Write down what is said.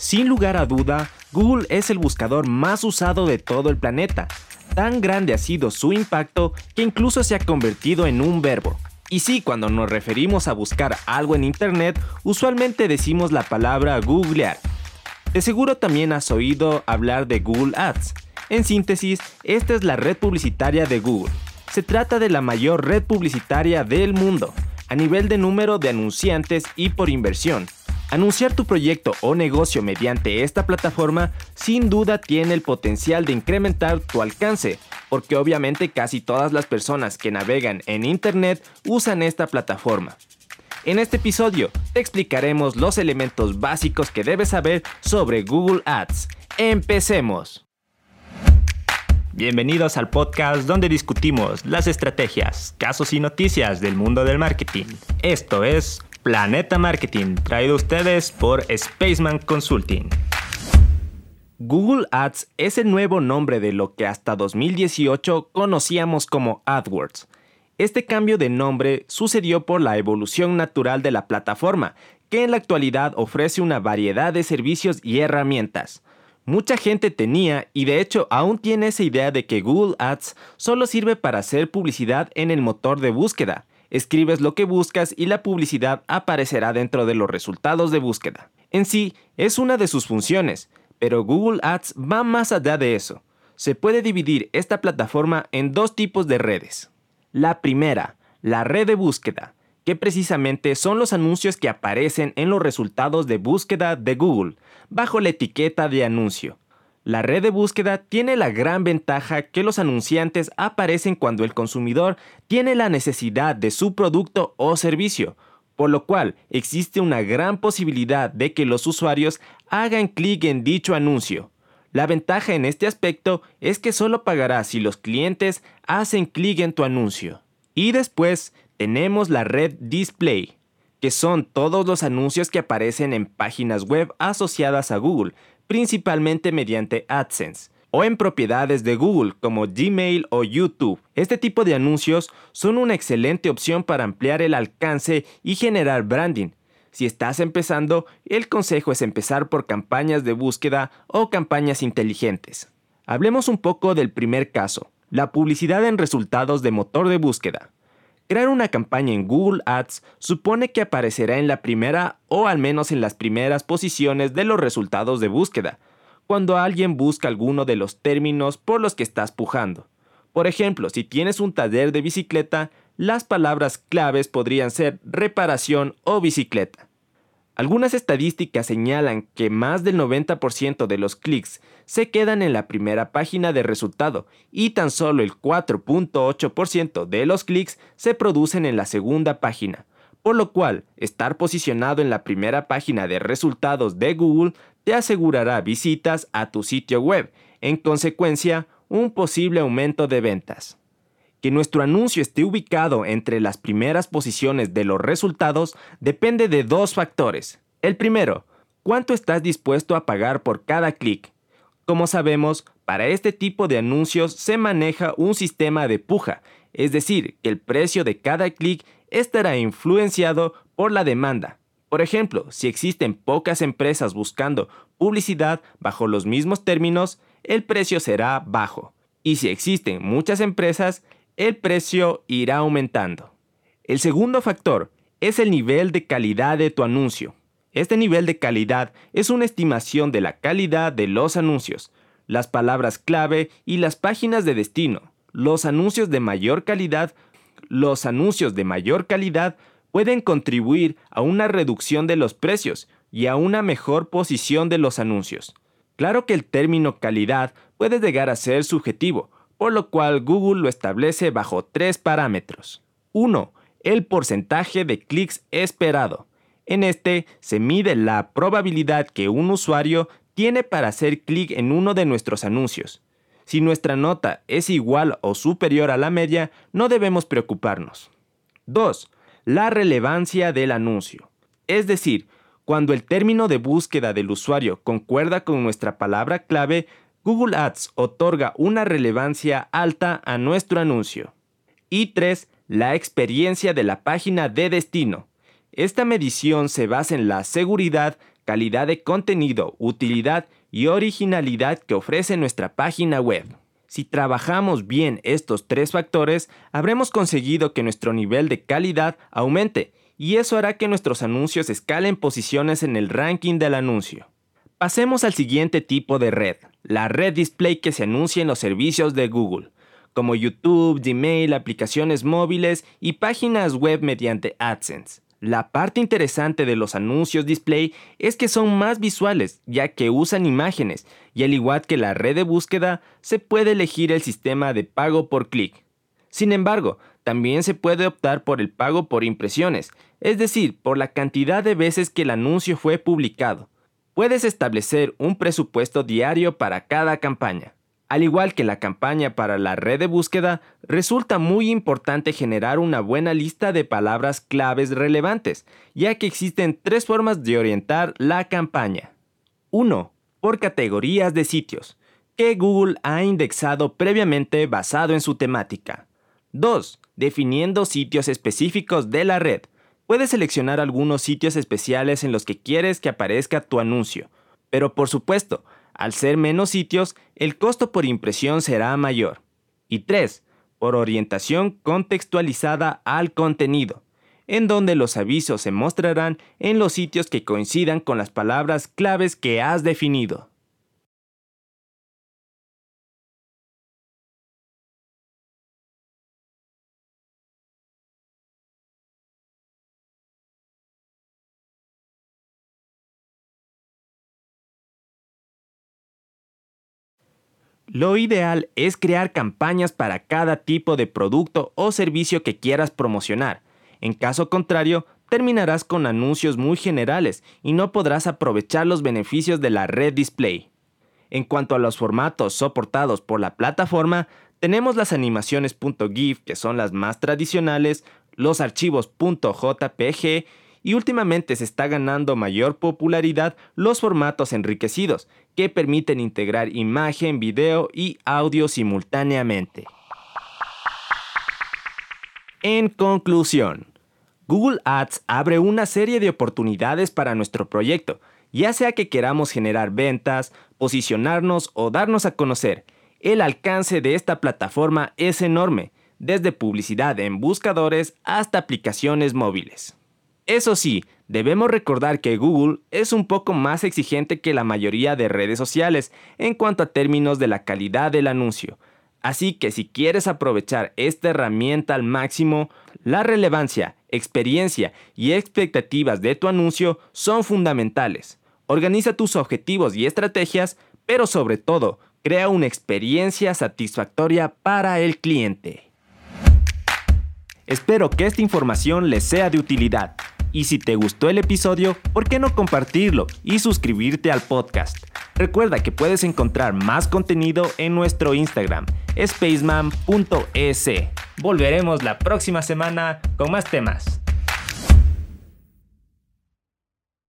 Sin lugar a duda, Google es el buscador más usado de todo el planeta. Tan grande ha sido su impacto que incluso se ha convertido en un verbo. Y sí, cuando nos referimos a buscar algo en Internet, usualmente decimos la palabra googlear. De seguro también has oído hablar de Google Ads. En síntesis, esta es la red publicitaria de Google. Se trata de la mayor red publicitaria del mundo, a nivel de número de anunciantes y por inversión. Anunciar tu proyecto o negocio mediante esta plataforma sin duda tiene el potencial de incrementar tu alcance, porque obviamente casi todas las personas que navegan en Internet usan esta plataforma. En este episodio te explicaremos los elementos básicos que debes saber sobre Google Ads. Empecemos. Bienvenidos al podcast donde discutimos las estrategias, casos y noticias del mundo del marketing. Esto es Planeta Marketing, traído a ustedes por Spaceman Consulting. Google Ads es el nuevo nombre de lo que hasta 2018 conocíamos como AdWords. Este cambio de nombre sucedió por la evolución natural de la plataforma, que en la actualidad ofrece una variedad de servicios y herramientas. Mucha gente tenía y de hecho aún tiene esa idea de que Google Ads solo sirve para hacer publicidad en el motor de búsqueda, escribes lo que buscas y la publicidad aparecerá dentro de los resultados de búsqueda. En sí, es una de sus funciones, pero Google Ads va más allá de eso. Se puede dividir esta plataforma en dos tipos de redes. La primera, la red de búsqueda, que precisamente son los anuncios que aparecen en los resultados de búsqueda de Google, bajo la etiqueta de anuncio. La red de búsqueda tiene la gran ventaja que los anunciantes aparecen cuando el consumidor tiene la necesidad de su producto o servicio, por lo cual existe una gran posibilidad de que los usuarios hagan clic en dicho anuncio. La ventaja en este aspecto es que solo pagarás si los clientes hacen clic en tu anuncio. Y después tenemos la red Display, que son todos los anuncios que aparecen en páginas web asociadas a Google, principalmente mediante AdSense o en propiedades de Google como Gmail o YouTube. Este tipo de anuncios son una excelente opción para ampliar el alcance y generar branding. Si estás empezando, el consejo es empezar por campañas de búsqueda o campañas inteligentes. Hablemos un poco del primer caso, la publicidad en resultados de motor de búsqueda. Crear una campaña en Google Ads supone que aparecerá en la primera o al menos en las primeras posiciones de los resultados de búsqueda, cuando alguien busca alguno de los términos por los que estás pujando. Por ejemplo, si tienes un taller de bicicleta, las palabras claves podrían ser reparación o bicicleta. Algunas estadísticas señalan que más del 90% de los clics se quedan en la primera página de resultado y tan solo el 4.8% de los clics se producen en la segunda página, por lo cual estar posicionado en la primera página de resultados de Google te asegurará visitas a tu sitio web, en consecuencia, un posible aumento de ventas. Que nuestro anuncio esté ubicado entre las primeras posiciones de los resultados depende de dos factores. El primero, cuánto estás dispuesto a pagar por cada clic. Como sabemos, para este tipo de anuncios se maneja un sistema de puja, es decir, que el precio de cada clic estará influenciado por la demanda. Por ejemplo, si existen pocas empresas buscando publicidad bajo los mismos términos, el precio será bajo. Y si existen muchas empresas, el precio irá aumentando. El segundo factor es el nivel de calidad de tu anuncio. Este nivel de calidad es una estimación de la calidad de los anuncios, las palabras clave y las páginas de destino. Los anuncios de mayor calidad, los anuncios de mayor calidad pueden contribuir a una reducción de los precios y a una mejor posición de los anuncios. Claro que el término calidad puede llegar a ser subjetivo, por lo cual Google lo establece bajo tres parámetros. 1. El porcentaje de clics esperado. En este se mide la probabilidad que un usuario tiene para hacer clic en uno de nuestros anuncios. Si nuestra nota es igual o superior a la media, no debemos preocuparnos. 2. La relevancia del anuncio. Es decir, cuando el término de búsqueda del usuario concuerda con nuestra palabra clave, Google Ads otorga una relevancia alta a nuestro anuncio. Y 3. La experiencia de la página de destino. Esta medición se basa en la seguridad, calidad de contenido, utilidad y originalidad que ofrece nuestra página web. Si trabajamos bien estos tres factores, habremos conseguido que nuestro nivel de calidad aumente y eso hará que nuestros anuncios escalen posiciones en el ranking del anuncio. Pasemos al siguiente tipo de red, la red display que se anuncia en los servicios de Google, como YouTube, Gmail, aplicaciones móviles y páginas web mediante AdSense. La parte interesante de los anuncios display es que son más visuales, ya que usan imágenes, y al igual que la red de búsqueda, se puede elegir el sistema de pago por clic. Sin embargo, también se puede optar por el pago por impresiones, es decir, por la cantidad de veces que el anuncio fue publicado. Puedes establecer un presupuesto diario para cada campaña. Al igual que la campaña para la red de búsqueda, resulta muy importante generar una buena lista de palabras claves relevantes, ya que existen tres formas de orientar la campaña. 1. Por categorías de sitios, que Google ha indexado previamente basado en su temática. 2. Definiendo sitios específicos de la red. Puedes seleccionar algunos sitios especiales en los que quieres que aparezca tu anuncio, pero por supuesto, al ser menos sitios, el costo por impresión será mayor. Y 3. Por orientación contextualizada al contenido, en donde los avisos se mostrarán en los sitios que coincidan con las palabras claves que has definido. Lo ideal es crear campañas para cada tipo de producto o servicio que quieras promocionar. En caso contrario, terminarás con anuncios muy generales y no podrás aprovechar los beneficios de la red display. En cuanto a los formatos soportados por la plataforma, tenemos las animaciones .gif que son las más tradicionales, los archivos .jpg y últimamente se está ganando mayor popularidad los formatos enriquecidos, que permiten integrar imagen, video y audio simultáneamente. En conclusión, Google Ads abre una serie de oportunidades para nuestro proyecto, ya sea que queramos generar ventas, posicionarnos o darnos a conocer. El alcance de esta plataforma es enorme, desde publicidad en buscadores hasta aplicaciones móviles. Eso sí, debemos recordar que Google es un poco más exigente que la mayoría de redes sociales en cuanto a términos de la calidad del anuncio. Así que si quieres aprovechar esta herramienta al máximo, la relevancia, experiencia y expectativas de tu anuncio son fundamentales. Organiza tus objetivos y estrategias, pero sobre todo, crea una experiencia satisfactoria para el cliente. Espero que esta información les sea de utilidad. Y si te gustó el episodio, ¿por qué no compartirlo y suscribirte al podcast? Recuerda que puedes encontrar más contenido en nuestro Instagram, spaceman.es. Volveremos la próxima semana con más temas.